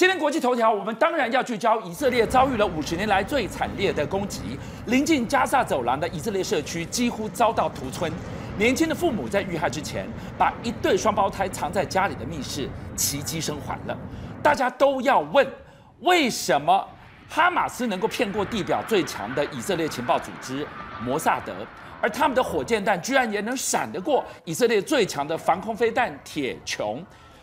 今天国际头条，我们当然要聚焦以色列遭遇了五十年来最惨烈的攻击，临近加萨走廊的以色列社区几乎遭到屠村。年轻的父母在遇害之前，把一对双胞胎藏在家里的密室奇迹生还了。大家都要问，为什么哈马斯能够骗过地表最强的以色列情报组织摩萨德，而他们的火箭弹居然也能闪得过以色列最强的防空飞弹铁穹？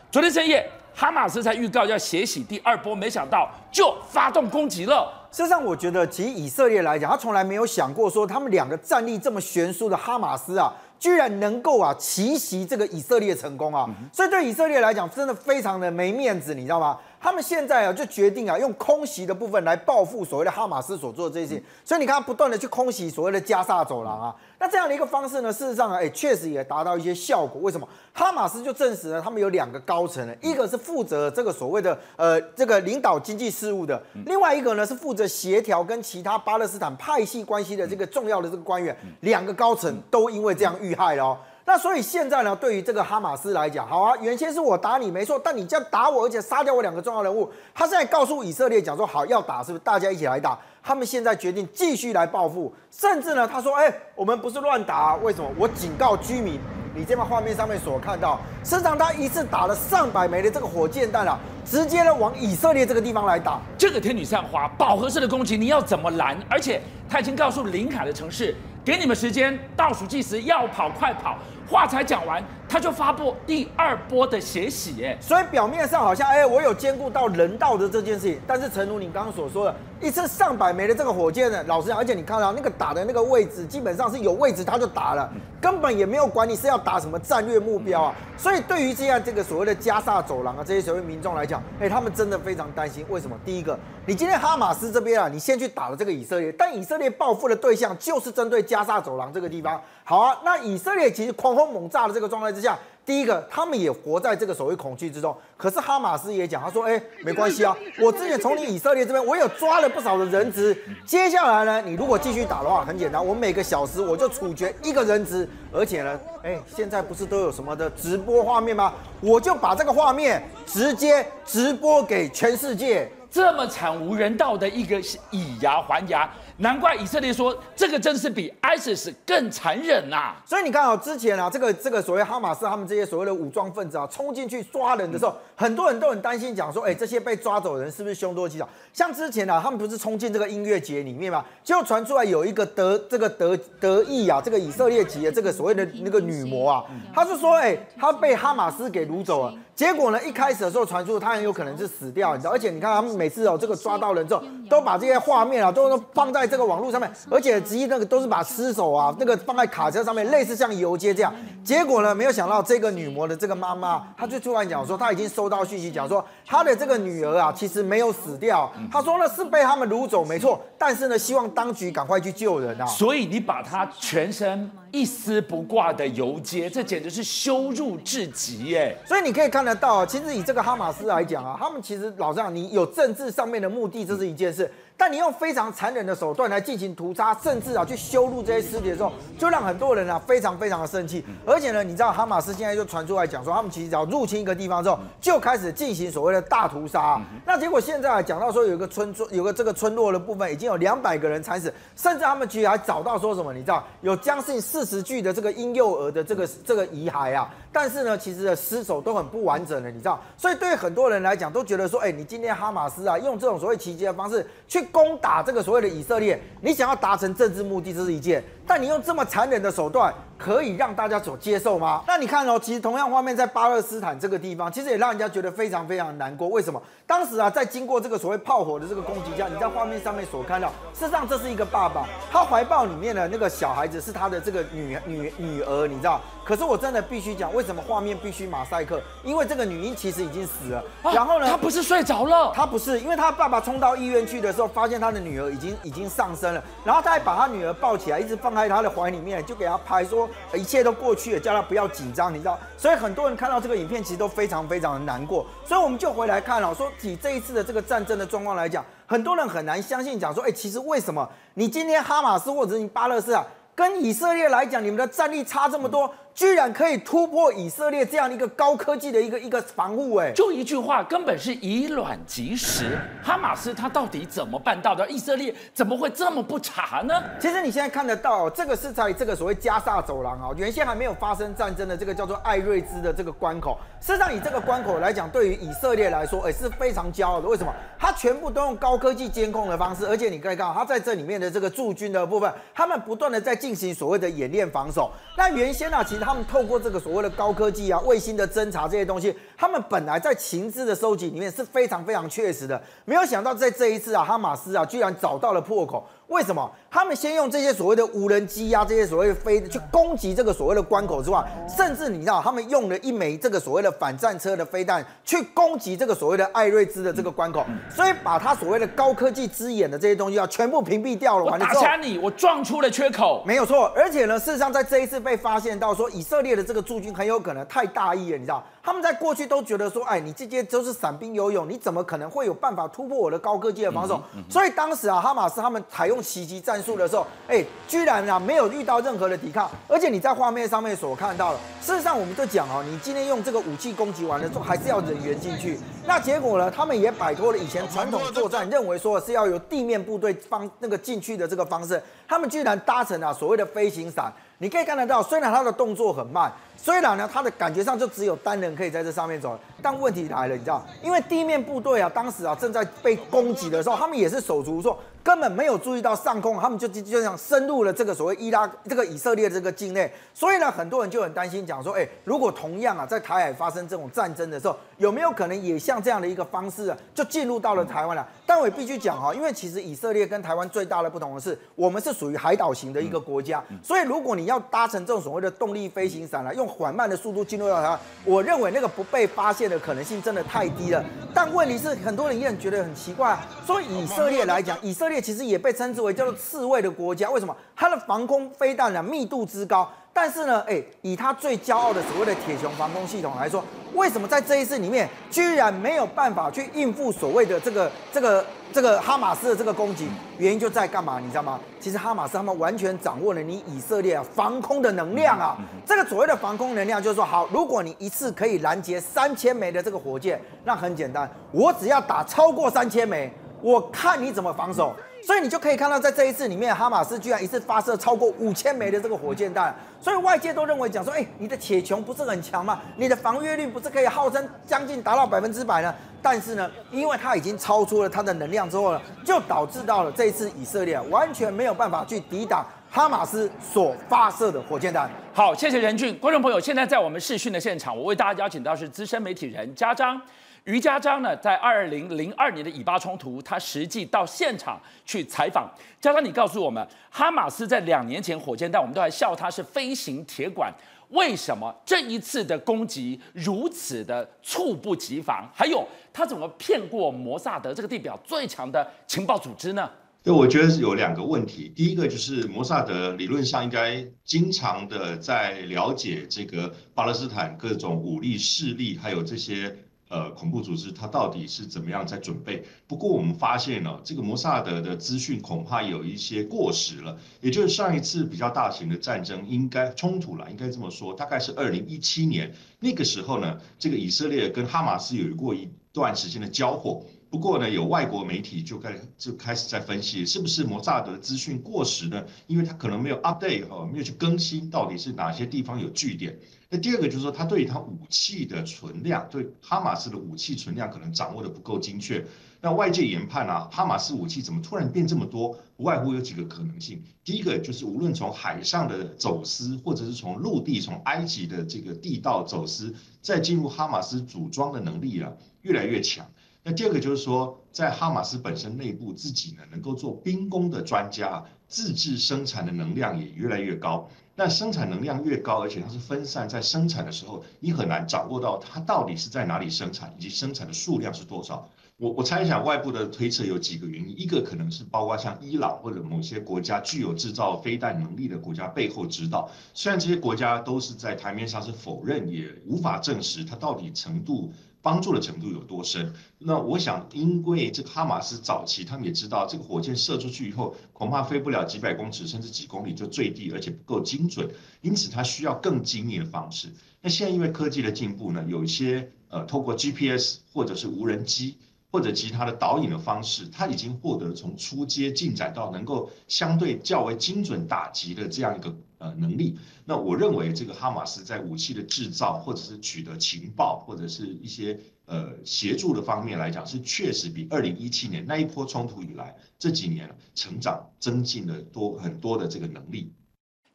昨天深夜。哈马斯才预告要血洗第二波，没想到就发动攻击了。事实上，我觉得其实以色列来讲，他从来没有想过说他们两个战力这么悬殊的哈马斯啊，居然能够啊奇袭这个以色列成功啊。所以对以色列来讲，真的非常的没面子，你知道吗？他们现在啊，就决定啊，用空袭的部分来报复所谓的哈马斯所做的这些。所以你看，他不断的去空袭所谓的加萨走廊啊。那这样的一个方式呢，事实上啊，哎，确实也达到一些效果。为什么？哈马斯就证实了，他们有两个高层，一个是负责这个所谓的呃这个领导经济事务的，另外一个呢是负责协调跟其他巴勒斯坦派系关系的这个重要的这个官员。两个高层都因为这样遇害了哦。那所以现在呢，对于这个哈马斯来讲，好啊，原先是我打你没错，但你这样打我，而且杀掉我两个重要人物，他现在告诉以色列讲说，好要打，是不是大家一起来打？他们现在决定继续来报复，甚至呢，他说，哎，我们不是乱打，为什么？我警告居民，你这边画面上面所看到，实际上他一次打了上百枚的这个火箭弹啊，直接呢往以色列这个地方来打，这个天女散花饱和式的攻击，你要怎么拦？而且他已经告诉林卡的城市，给你们时间倒数计时，要跑快跑。话才讲完，他就发布第二波的血洗，哎，所以表面上好像，哎，我有兼顾到人道的这件事情，但是诚如你刚刚所说的，一次上百枚的这个火箭呢，老实讲，而且你看到那个打的那个位置，基本上是有位置他就打了，根本也没有管你是要打什么战略目标啊，所以对于这样这个所谓的加萨走廊啊，这些所谓民众来讲，哎，他们真的非常担心，为什么？第一个，你今天哈马斯这边啊，你先去打了这个以色列，但以色列报复的对象就是针对加萨走廊这个地方。好啊，那以色列其实狂轰猛炸的这个状态之下，第一个他们也活在这个所谓恐惧之中。可是哈马斯也讲，他说：“哎，没关系啊，我之前从你以色列这边，我有抓了不少的人质。接下来呢，你如果继续打的话，很简单，我每个小时我就处决一个人质。而且呢，哎，现在不是都有什么的直播画面吗？我就把这个画面直接直播给全世界。这么惨无人道的一个以牙还牙。”难怪以色列说这个真是比 ISIS 更残忍呐、啊！所以你看啊，之前啊，这个这个所谓哈马斯他们这些所谓的武装分子啊，冲进去抓人的时候，很多人都很担心，讲说，哎，这些被抓走的人是不是凶多吉少？像之前啊，他们不是冲进这个音乐节里面嘛，结果传出来有一个德这个德德裔啊，这个以色列籍的这个所谓的那个女模啊，他就说，哎，他被哈马斯给掳走了。结果呢，一开始的时候传出他很有可能是死掉，你知道？而且你看他们每次哦，这个抓到人之后，都把这些画面啊，都都放在这个网络上面，而且直接那个都是把尸首啊，那个放在卡车上面，类似像游街这样。结果呢，没有想到这个女模的这个妈妈，她就突然讲说，她已经收到讯息，讲说她的这个女儿啊，其实没有死掉。她说呢，是被他们掳走，没错。但是呢，希望当局赶快去救人啊。所以你把她全身一丝不挂的游街，这简直是羞辱至极耶！所以你可以看得到，其实以这个哈马斯来讲啊，他们其实老实讲，你有政治上面的目的，这是一件事。但你用非常残忍的手段来进行屠杀，甚至啊去羞辱这些尸体的时候，就让很多人啊非常非常的生气。而且呢，你知道哈马斯现在就传出来讲说，他们其实只要入侵一个地方之后，就开始进行所谓的大屠杀。那结果现在讲到说，有一个村庄，有个这个村落的部分，已经有两百个人惨死，甚至他们其实还找到说什么，你知道有将近四十具的这个婴幼儿的这个这个遗骸啊。但是呢，其实的尸首都很不完整的，你知道，所以对于很多人来讲，都觉得说，哎，你今天哈马斯啊，用这种所谓奇迹的方式去攻打这个所谓的以色列，你想要达成政治目的，这是一件。但你用这么残忍的手段，可以让大家所接受吗？那你看哦，其实同样画面在巴勒斯坦这个地方，其实也让人家觉得非常非常难过。为什么？当时啊，在经过这个所谓炮火的这个攻击下，你在画面上面所看到，事实上这是一个爸爸，他怀抱里面的那个小孩子是他的这个女女女儿，你知道？可是我真的必须讲，为什么画面必须马赛克？因为这个女婴其实已经死了。啊、然后呢，她不是睡着了，她不是，因为她爸爸冲到医院去的时候，发现他的女儿已经已经上身了，然后他还把他女儿抱起来，一直放在他的怀里面，就给他拍说一切都过去了，叫他不要紧张，你知道？所以很多人看到这个影片，其实都非常非常的难过。所以我们就回来看了，说以这一次的这个战争的状况来讲，很多人很难相信，讲说，哎，其实为什么你今天哈马斯或者你巴勒斯坦跟以色列来讲，你们的战力差这么多？居然可以突破以色列这样一个高科技的一个一个防护，哎，就一句话，根本是以卵击石。哈马斯他到底怎么办到的？以色列怎么会这么不查呢？其实你现在看得到，这个是在这个所谓加萨走廊啊，原先还没有发生战争的这个叫做艾瑞兹的这个关口。事实上，以这个关口来讲，对于以色列来说，哎，是非常骄傲的。为什么？它全部都用高科技监控的方式，而且你可以看到，它在这里面的这个驻军的部分，他们不断的在进行所谓的演练防守。那原先呢、啊，其实他们透过这个所谓的高科技啊、卫星的侦查这些东西，他们本来在情资的收集里面是非常非常确实的。没有想到在这一次啊，哈马斯啊，居然找到了破口。为什么？他们先用这些所谓的无人机呀、啊，这些所谓的飞去攻击这个所谓的关口之外，甚至你知道，他们用了一枚这个所谓的反战车的飞弹去攻击这个所谓的艾瑞兹的这个关口，所以把他所谓的高科技之眼的这些东西啊，全部屏蔽掉了。我打瞎你，我撞出了缺口。没有错，而且呢，事实上在这一次被发现到说，以色列的这个驻军很有可能太大意了，你知道。他们在过去都觉得说，哎，你这些都是散兵游泳，你怎么可能会有办法突破我的高科技的防守？所以当时啊，哈马斯他们采用用袭击战术的时候，哎，居然啊没有遇到任何的抵抗，而且你在画面上面所看到的，事实上我们就讲哦，你今天用这个武器攻击完了之后，还是要人员进去。那结果呢，他们也摆脱了以前传统作战认为说是要由地面部队方那个进去的这个方式，他们居然搭乘了所谓的飞行伞。你可以看得到，虽然他的动作很慢，虽然呢他的感觉上就只有单人可以在这上面走，但问题来了，你知道，因为地面部队啊，当时啊正在被攻击的时候，他们也是手足无措。根本没有注意到上空，他们就就就这样深入了这个所谓伊拉这个以色列这个境内，所以呢，很多人就很担心，讲说，哎，如果同样啊在台海发生这种战争的时候，有没有可能也像这样的一个方式啊，就进入到了台湾了？但我也必须讲哈，因为其实以色列跟台湾最大的不同的是，我们是属于海岛型的一个国家，所以如果你要搭乘这种所谓的动力飞行伞来用缓慢的速度进入到它，我认为那个不被发现的可能性真的太低了。但问题是，很多人也很觉得很奇怪，所以以色列来讲，以色列其实也被称之为叫做刺猬的国家，为什么？它的防空飞弹呢密度之高，但是呢，哎，以它最骄傲的所谓的铁穹防空系统来说，为什么在这一次里面居然没有办法去应付所谓的这个这个这个哈马斯的这个攻击？原因就在干嘛？你知道吗？其实哈马斯他们完全掌握了你以色列啊防空的能量啊。这个所谓的防空能量就是说，好，如果你一次可以拦截三千枚的这个火箭，那很简单，我只要打超过三千枚，我看你怎么防守。所以你就可以看到，在这一次里面，哈马斯居然一次发射超过五千枚的这个火箭弹，所以外界都认为讲说，哎，你的铁穹不是很强吗？你的防御率不是可以号称将近达到百分之百呢？但是呢，因为它已经超出了它的能量之后呢，就导致到了这一次以色列完全没有办法去抵挡哈马斯所发射的火箭弹。好，谢谢仁俊，观众朋友，现在在我们视讯的现场，我为大家邀请到是资深媒体人家璋。于家璋呢，在二零零二年的以巴冲突，他实际到现场去采访。家璋，你告诉我们，哈马斯在两年前火箭弹，我们都还笑他是飞行铁管，为什么这一次的攻击如此的猝不及防？还有，他怎么骗过摩萨德这个地表最强的情报组织呢？对，我觉得是有两个问题。第一个就是摩萨德理论上应该经常的在了解这个巴勒斯坦各种武力势力，还有这些。呃，恐怖组织它到底是怎么样在准备？不过我们发现呢、这个摩萨德的资讯恐怕有一些过时了。也就是上一次比较大型的战争，应该冲突了，应该这么说，大概是二零一七年那个时候呢，这个以色列跟哈马斯有过一段时间的交火。不过呢，有外国媒体就开就开始在分析，是不是摩萨德的资讯过时呢？因为他可能没有 update 哦，没有去更新到底是哪些地方有据点。那第二个就是说，他对于他武器的存量，对哈马斯的武器存量可能掌握的不够精确。那外界研判啊，哈马斯武器怎么突然变这么多？不外乎有几个可能性。第一个就是无论从海上的走私，或者是从陆地从埃及的这个地道走私，再进入哈马斯组装的能力啊，越来越强。那第二个就是说，在哈马斯本身内部自己呢，能够做兵工的专家，自制生产的能量也越来越高。那生产能量越高，而且它是分散在生产的时候，你很难掌握到它到底是在哪里生产，以及生产的数量是多少。我我猜想，外部的推测有几个原因，一个可能是包括像伊朗或者某些国家具有制造飞弹能力的国家背后指导。虽然这些国家都是在台面上是否认，也无法证实它到底程度。帮助的程度有多深？那我想，因为这个哈马斯早期他们也知道，这个火箭射出去以后，恐怕飞不了几百公尺，甚至几公里就坠地，而且不够精准，因此它需要更精密的方式。那现在因为科技的进步呢，有一些呃，透过 GPS 或者是无人机。或者其他的导引的方式，它已经获得从初阶进展到能够相对较为精准打击的这样一个呃能力。那我认为这个哈马斯在武器的制造或者是取得情报或者是一些呃协助的方面来讲，是确实比二零一七年那一波冲突以来这几年成长增进了多很多的这个能力。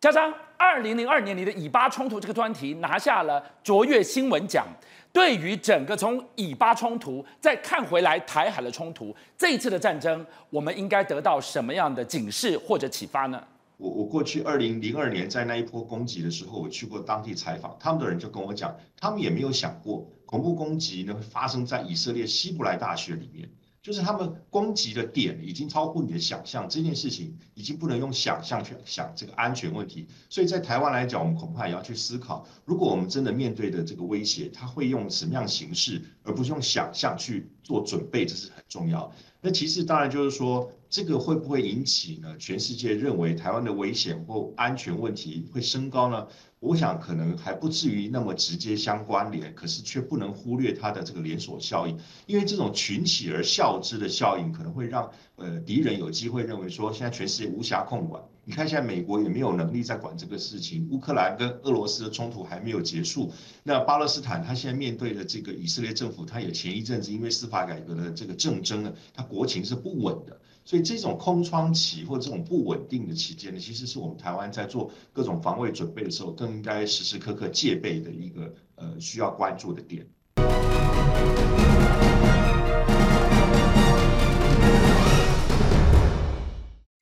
加上二零零二年你的以巴冲突这个专题拿下了卓越新闻奖。对于整个从以巴冲突再看回来台海的冲突，这一次的战争，我们应该得到什么样的警示或者启发呢？我我过去二零零二年在那一波攻击的时候，我去过当地采访，他们的人就跟我讲，他们也没有想过恐怖攻击呢会发生在以色列希伯来大学里面。就是他们攻击的点已经超乎你的想象，这件事情已经不能用想象去想这个安全问题。所以在台湾来讲，我们恐怕也要去思考，如果我们真的面对的这个威胁，他会用什么样形式，而不是用想象去做准备，这是很重要。那其实当然就是说，这个会不会引起呢？全世界认为台湾的危险或安全问题会升高呢？我想可能还不至于那么直接相关联，可是却不能忽略它的这个连锁效应，因为这种群起而效之的效应，可能会让呃敌人有机会认为说，现在全世界无暇控管。你看现在美国也没有能力在管这个事情，乌克兰跟俄罗斯的冲突还没有结束，那巴勒斯坦他现在面对的这个以色列政府，他也前一阵子因为司法改革的这个政争呢，他国情是不稳的。所以这种空窗期或这种不稳定的期间呢，其实是我们台湾在做各种防卫准备的时候，更应该时时刻刻戒备的一个呃需要关注的点。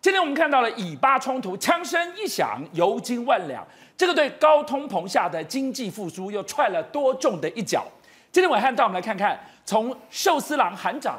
今天我们看到了以巴冲突，枪声一响，油金万两，这个对高通膨下的经济复苏又踹了多重的一脚。今天晚上，带我们来看看，从寿司郎喊涨，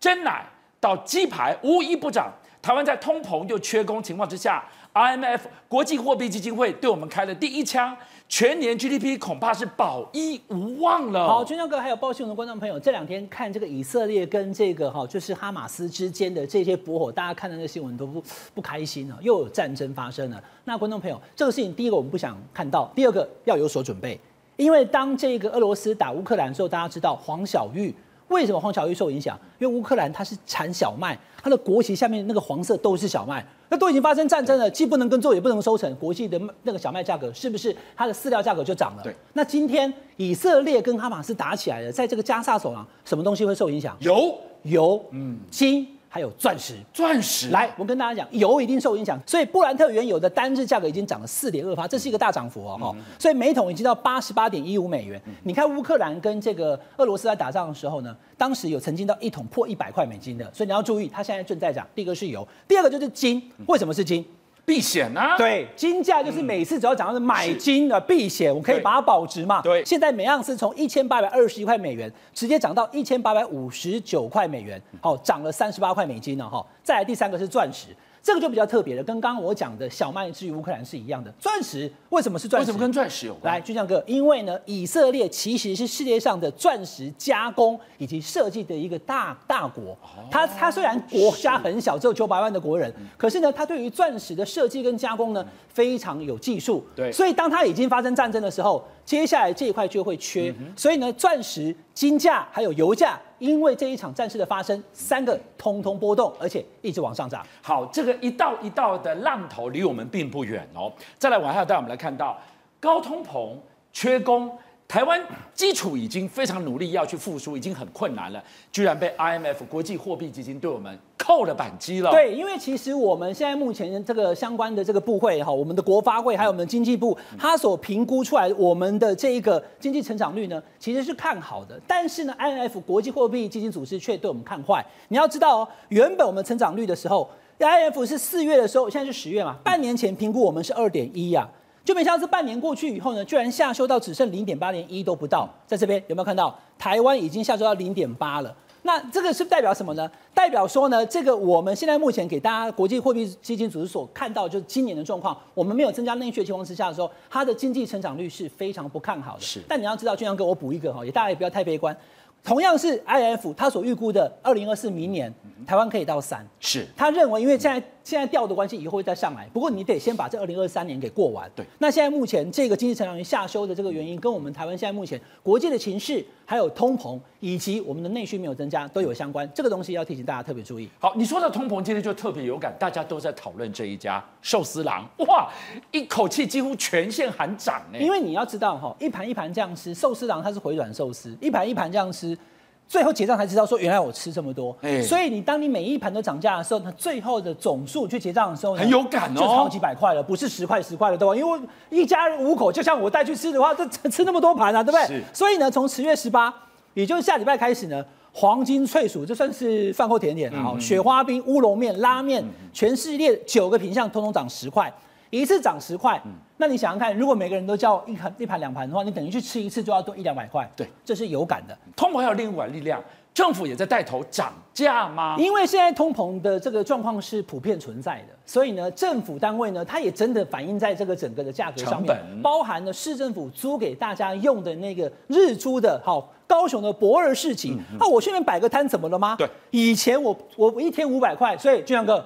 真奶。到鸡排无一不涨，台湾在通膨又缺工情况之下，IMF 国际货币基金会对我们开了第一枪，全年 GDP 恐怕是保一无望了。好，军将哥还有报新闻的观众朋友，这两天看这个以色列跟这个哈，就是哈马斯之间的这些驳火，大家看到那个新闻都不不开心了，又有战争发生了。那观众朋友，这个事情第一个我们不想看到，第二个要有所准备，因为当这个俄罗斯打乌克兰的时候，大家知道黄小玉。为什么黄小玉受影响？因为乌克兰它是产小麦，它的国旗下面那个黄色都是小麦，那都已经发生战争了，既不能耕作也不能收成，国际的那个小麦价格是不是它的饲料价格就涨了？对。那今天以色列跟哈马斯打起来了，在这个加沙走廊，什么东西会受影响？油、油，嗯，金。还有钻石，钻石来，我跟大家讲，油一定受影响，所以布兰特原油的单日价格已经涨了四点二八，这是一个大涨幅哦，所以每桶已经到八十八点一五美元。嗯、你看乌克兰跟这个俄罗斯在打仗的时候呢，当时有曾经到一桶破一百块美金的，所以你要注意，它现在正在涨。第一个是油，第二个就是金，为什么是金？避险啊，对，金价就是每次只要讲到是买金的避险，我可以把它保值嘛。对，现在每盎司从一千八百二十一块美元直接涨到一千八百五十九块美元，好，涨了三十八块美金了哈。再来第三个是钻石。这个就比较特别了，跟刚刚我讲的小麦至于乌克兰是一样的。钻石为什么是钻石？为什么跟钻石有关？来，军将哥，因为呢，以色列其实是世界上的钻石加工以及设计的一个大大国。它它虽然国家很小，只有九百万的国人，可是呢，它对于钻石的设计跟加工呢非常有技术。对，所以当它已经发生战争的时候，接下来这一块就会缺。所以呢，钻石、金价还有油价。因为这一场战事的发生，三个通通波动，而且一直往上涨。好，这个一道一道的浪头离我们并不远哦。再来往下带我们来看到高通膨、缺工。台湾基础已经非常努力要去复苏，已经很困难了，居然被 IMF 国际货币基金对我们扣了扳机了。对，因为其实我们现在目前这个相关的这个部会哈，我们的国发会还有我们的经济部，它所评估出来我们的这一个经济成长率呢，其实是看好的。但是呢，IMF 国际货币基金组织却对我们看坏。你要知道哦，原本我们成长率的时候，IMF 是四月的时候，现在是十月嘛，半年前评估我们是二点一呀。就没想到这半年过去以后呢，居然下修到只剩零点八，连一都不到。在这边有没有看到台湾已经下修到零点八了？那这个是代表什么呢？代表说呢，这个我们现在目前给大家国际货币基金组织所看到，就是今年的状况，我们没有增加内需的情况之下的时候，它的经济成长率是非常不看好的。是，但你要知道，俊阳哥，我补一个哈，也大家也不要太悲观。同样是 IF，他所预估的二零二四明年台湾可以到三，是他认为，因为现在现在掉的关系，以后会再上来。不过你得先把这二零二三年给过完。对，那现在目前这个经济成长率下修的这个原因，跟我们台湾现在目前国际的情势，还有通膨，以及我们的内需没有增加都有相关。这个东西要提醒大家特别注意。好，你说到通膨，今天就特别有感，大家都在讨论这一家寿司郎，哇，一口气几乎全线喊涨呢。因为你要知道哈，一盘一盘这样吃，寿司郎它是回转寿司，一盘一盘这样吃。最后结账才知道说，原来我吃这么多，欸、所以你当你每一盘都涨价的时候，那最后的总数去结账的时候很有感哦，就超几百块了，不是十块十块的对吧？因为一家人五口，就像我带去吃的话，这 吃那么多盘啊，对不对？是。所以呢，从十月十八，也就是下礼拜开始呢，黄金脆薯这算是饭后甜点啊，嗯、雪花冰、乌龙面、拉面，嗯、全系列九个品项通通涨十块。一次涨十块，嗯、那你想想看，如果每个人都叫一盘一盘两盘的话，你等于去吃一次就要多一两百块。对，这是有感的。通膨还有另外力量，政府也在带头涨价吗？因为现在通膨的这个状况是普遍存在的，所以呢，政府单位呢，它也真的反映在这个整个的价格上面，包含了市政府租给大家用的那个日租的，好，高雄的博尔市集。那、嗯嗯啊、我去那边摆个摊怎么了吗？对，以前我我一天五百块，所以俊相哥。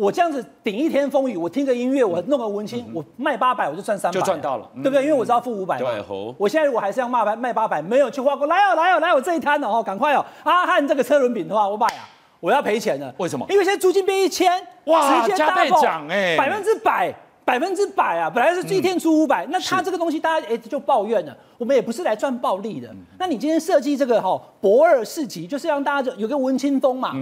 我这样子顶一天风雨，我听个音乐，我弄个文青，我卖八百，我就赚三百，就赚到了，对不对？因为我知道付五百嘛。对，我现在如果还是要卖八卖八百，没有去花过，来哦来哦来我这一摊哦，赶快哦！阿汉这个车轮饼的话，我买啊，我要赔钱了。为什么？因为现在租金变一千，哇，加倍涨哎，百分之百。百分之百啊！本来是一天出五百、嗯，那他这个东西大家哎就抱怨了。我们也不是来赚暴利的。嗯、那你今天设计这个哈博二市集，就是让大家就有个文青风嘛，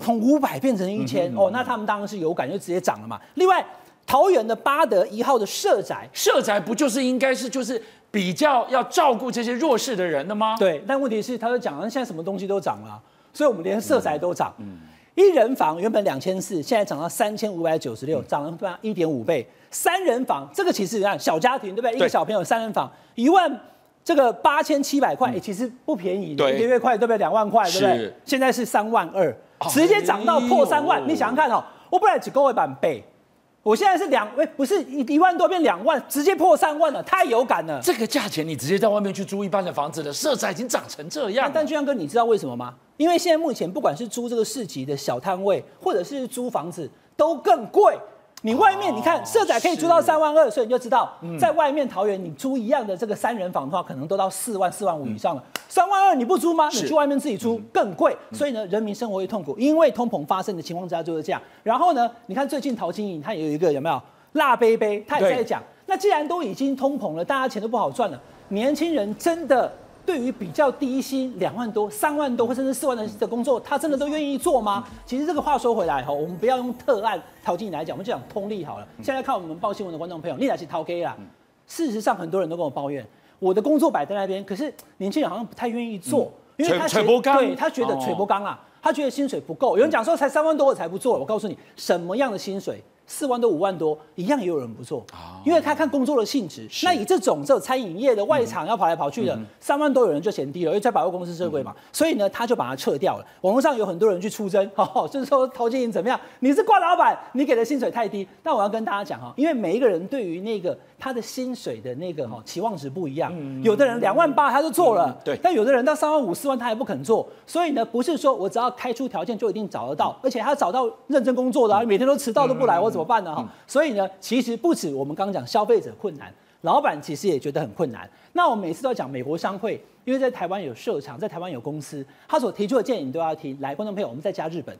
从五百变成一千、嗯、哦，那他们当然是有感，就直接涨了嘛。另外，桃园的八德一号的社宅，社宅不就是应该是就是比较要照顾这些弱势的人的吗？对，但问题是他就讲，现在什么东西都涨了，所以我们连社宅都涨。嗯嗯一人房原本两千四，现在涨到三千五百九十六，涨了对吧？一点五倍。三人房这个其实你看小家庭对不对？一个小朋友三人房一万这个八千七百块，其实不便宜，对一个月快对不对？两万块对不对？是现在是三万二，直接涨到破三万。你想想看哦，我本来只够一百倍。我现在是两，哎，不是一一万多变两万，直接破三万了，太有感了。这个价钱你直接在外面去租一般的房子了，色彩已经涨成这样。但俊相哥，你知道为什么吗？因为现在目前不管是租这个市集的小摊位，或者是租房子，都更贵。你外面你看，社宅可以租到三万二，所以你就知道，在外面桃园你租一样的这个三人房的话，可能都到四万四万五以上了。三万二你不租吗？你去外面自己租更贵。所以呢，人民生活会痛苦，因为通膨发生的情况之下就是这样。然后呢，你看最近陶晶莹她也有一个有没有辣杯杯，她也在讲，那既然都已经通膨了，大家钱都不好赚了，年轻人真的。对于比较低薪两万多、三万多或甚至四万的的工作，他真的都愿意做吗？其实这个话说回来哈，我们不要用特案陶晶莹来讲，我们就讲通例好了。现在看我们报新闻的观众朋友，你来是陶 K 啦。事实上，很多人都跟我抱怨，我的工作摆在那边，可是年轻人好像不太愿意做，因为他觉得对他觉得吹波刚啊，他觉得薪水不够。有人讲说才三万多我才不做，我告诉你什么样的薪水。四万多五万多一样也有人不做，因为他看工作的性质。那以这种这种餐饮业的外场要跑来跑去的，三万多有人就嫌低了，因为在百货公司设柜嘛，所以呢他就把它撤掉了。网络上有很多人去出征，就是说陶晶莹怎么样？你是挂老板，你给的薪水太低。但我要跟大家讲哈，因为每一个人对于那个他的薪水的那个哈期望值不一样，有的人两万八他就做了，对，但有的人到三万五四万他还不肯做。所以呢，不是说我只要开出条件就一定找得到，而且他找到认真工作的，每天都迟到都不来，我。怎么办呢？哈、嗯，所以呢，其实不止我们刚刚讲消费者困难，老板其实也觉得很困难。那我每次都要讲美国商会，因为在台湾有设厂，在台湾有公司，他所提出的建议你都要听。来，观众朋友，我们再加日本，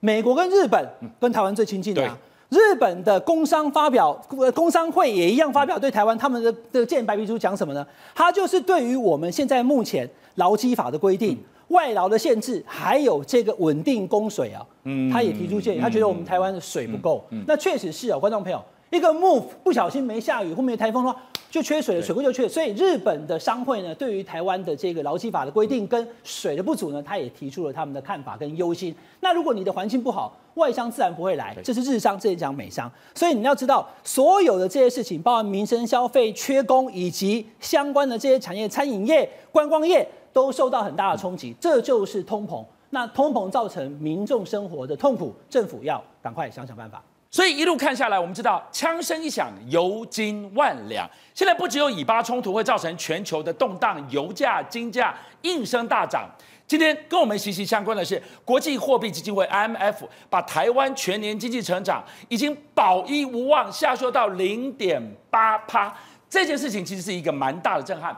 美国跟日本跟台湾最亲近的、日本的工商发表，工商会也一样发表对台湾他们的的建议白皮书讲什么呢？他就是对于我们现在目前劳基法的规定。嗯外劳的限制，还有这个稳定供水啊，嗯，他也提出建议，他觉得我们台湾的水不够，嗯，那确实是啊，观众朋友，一个 move 不小心没下雨或没台风的话，就缺水了，水库就缺，所以日本的商会呢，对于台湾的这个劳基法的规定跟水的不足呢，他也提出了他们的看法跟忧心。那如果你的环境不好，外商自然不会来，这是日商，这也讲美商，所以你要知道，所有的这些事情，包括民生消费、缺工以及相关的这些产业，餐饮业、观光业。都受到很大的冲击，这就是通膨。那通膨造成民众生活的痛苦，政府要赶快想想办法。所以一路看下来，我们知道枪声一响，油金万两。现在不只有以巴冲突会造成全球的动荡，油价、金价应声大涨。今天跟我们息息相关的是，国际货币基金会 IMF 把台湾全年经济成长已经保一无望，下修到零点八趴。这件事情其实是一个蛮大的震撼。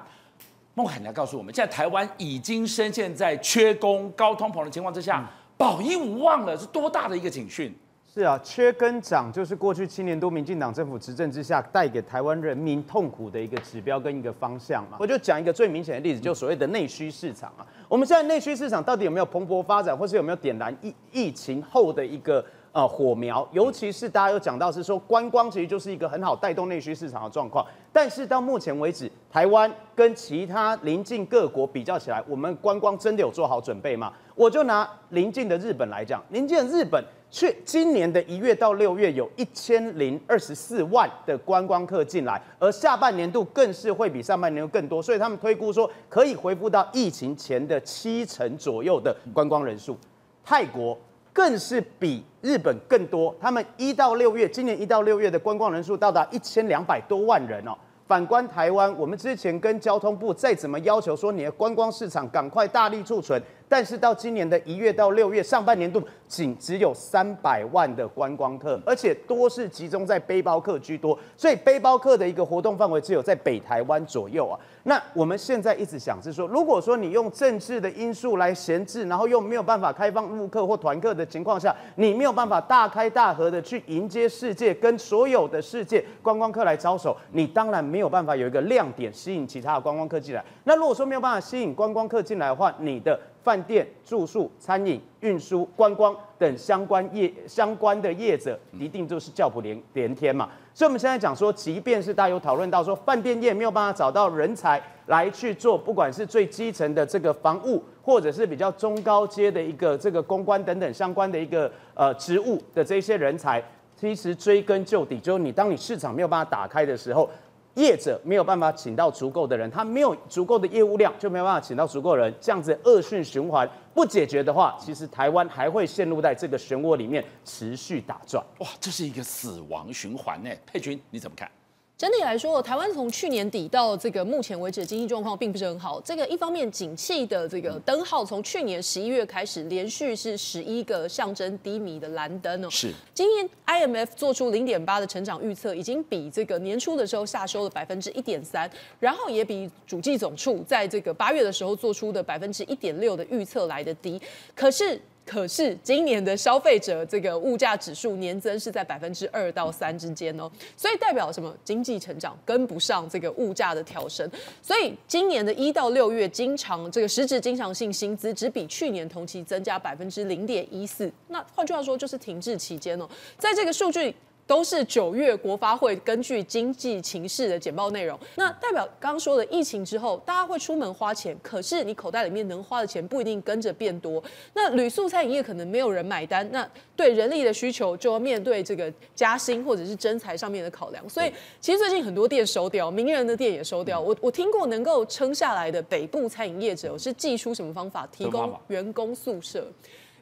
孟凯，你来告诉我们，现在台湾已经深陷在缺工、高通膨的情况之下，保一无望了，是多大的一个警讯？是啊，缺跟涨就是过去七年多民进党政府执政之下带给台湾人民痛苦的一个指标跟一个方向嘛。我就讲一个最明显的例子，就所谓的内需市场啊。我们现在内需市场到底有没有蓬勃发展，或是有没有点燃疫疫情后的一个呃火苗？尤其是大家有讲到是说观光其实就是一个很好带动内需市场的状况。但是到目前为止，台湾跟其他邻近各国比较起来，我们观光真的有做好准备吗？我就拿邻近的日本来讲，邻近的日本。去今年的一月到六月有一千零二十四万的观光客进来，而下半年度更是会比上半年度更多，所以他们推估说可以恢复到疫情前的七成左右的观光人数。泰国更是比日本更多，他们一到六月，今年一到六月的观光人数到达一千两百多万人哦。反观台湾，我们之前跟交通部再怎么要求说你的观光市场赶快大力储存。但是到今年的一月到六月上半年度，仅只有三百万的观光客，而且多是集中在背包客居多，所以背包客的一个活动范围只有在北台湾左右啊。那我们现在一直想是说，如果说你用政治的因素来闲置，然后又没有办法开放陆客或团客的情况下，你没有办法大开大合的去迎接世界，跟所有的世界观光客来招手，你当然没有办法有一个亮点吸引其他的观光客进来。那如果说没有办法吸引观光客进来的话，你的饭店、住宿、餐饮、运输、观光等相关业相关的业者，一定就是叫苦连连天嘛。所以我们现在讲说，即便是大家有讨论到说，饭店业没有办法找到人才来去做，不管是最基层的这个房务，或者是比较中高阶的一个这个公关等等相关的一个呃职务的这些人才，其实追根究底，就是你当你市场没有办法打开的时候。业者没有办法请到足够的人，他没有足够的业务量，就没有办法请到足够人，这样子恶性循环不解决的话，其实台湾还会陷入在这个漩涡里面持续打转。哇，这是一个死亡循环呢。佩君你怎么看？整体来说，台湾从去年底到这个目前为止的经济状况并不是很好。这个一方面，景气的这个灯号从去年十一月开始连续是十一个象征低迷的蓝灯哦。是。今年 IMF 做出零点八的成长预测，已经比这个年初的时候下修了百分之一点三，然后也比主计总处在这个八月的时候做出的百分之一点六的预测来的低。可是。可是今年的消费者这个物价指数年增是在百分之二到三之间哦，所以代表什么？经济成长跟不上这个物价的调升，所以今年的一到六月经常这个实质经常性薪资只比去年同期增加百分之零点一四，那换句话说就是停滞期间哦，在这个数据。都是九月国发会根据经济情势的简报内容。那代表刚刚说的疫情之后，大家会出门花钱，可是你口袋里面能花的钱不一定跟着变多。那旅宿餐饮业可能没有人买单，那对人力的需求就要面对这个加薪或者是征才上面的考量。所以其实最近很多店收掉，名人的店也收掉。我我听过能够撑下来的北部餐饮业者是寄出什么方法？提供员工宿舍。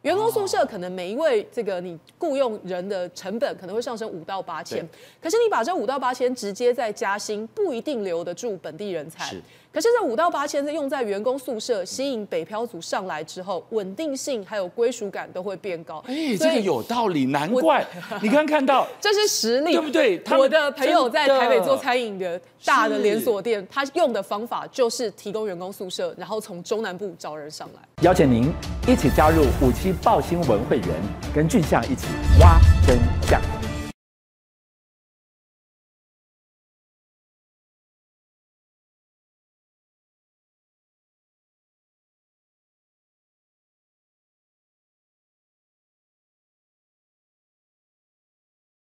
员工宿舍可能每一位这个你雇佣人的成本可能会上升五到八千，可是你把这五到八千直接再加薪，不一定留得住本地人才。可是这五到八千是用在员工宿舍，吸引北漂族上来之后，稳定性还有归属感都会变高。哎，这个有道理，难怪 你刚看到 这是实力，对不对？我的朋友在台北做餐饮的大的连锁店，他用的方法就是提供员工宿舍，然后从中南部招人上来。邀请您一起加入五七报新闻会员，跟俊相一起挖真相。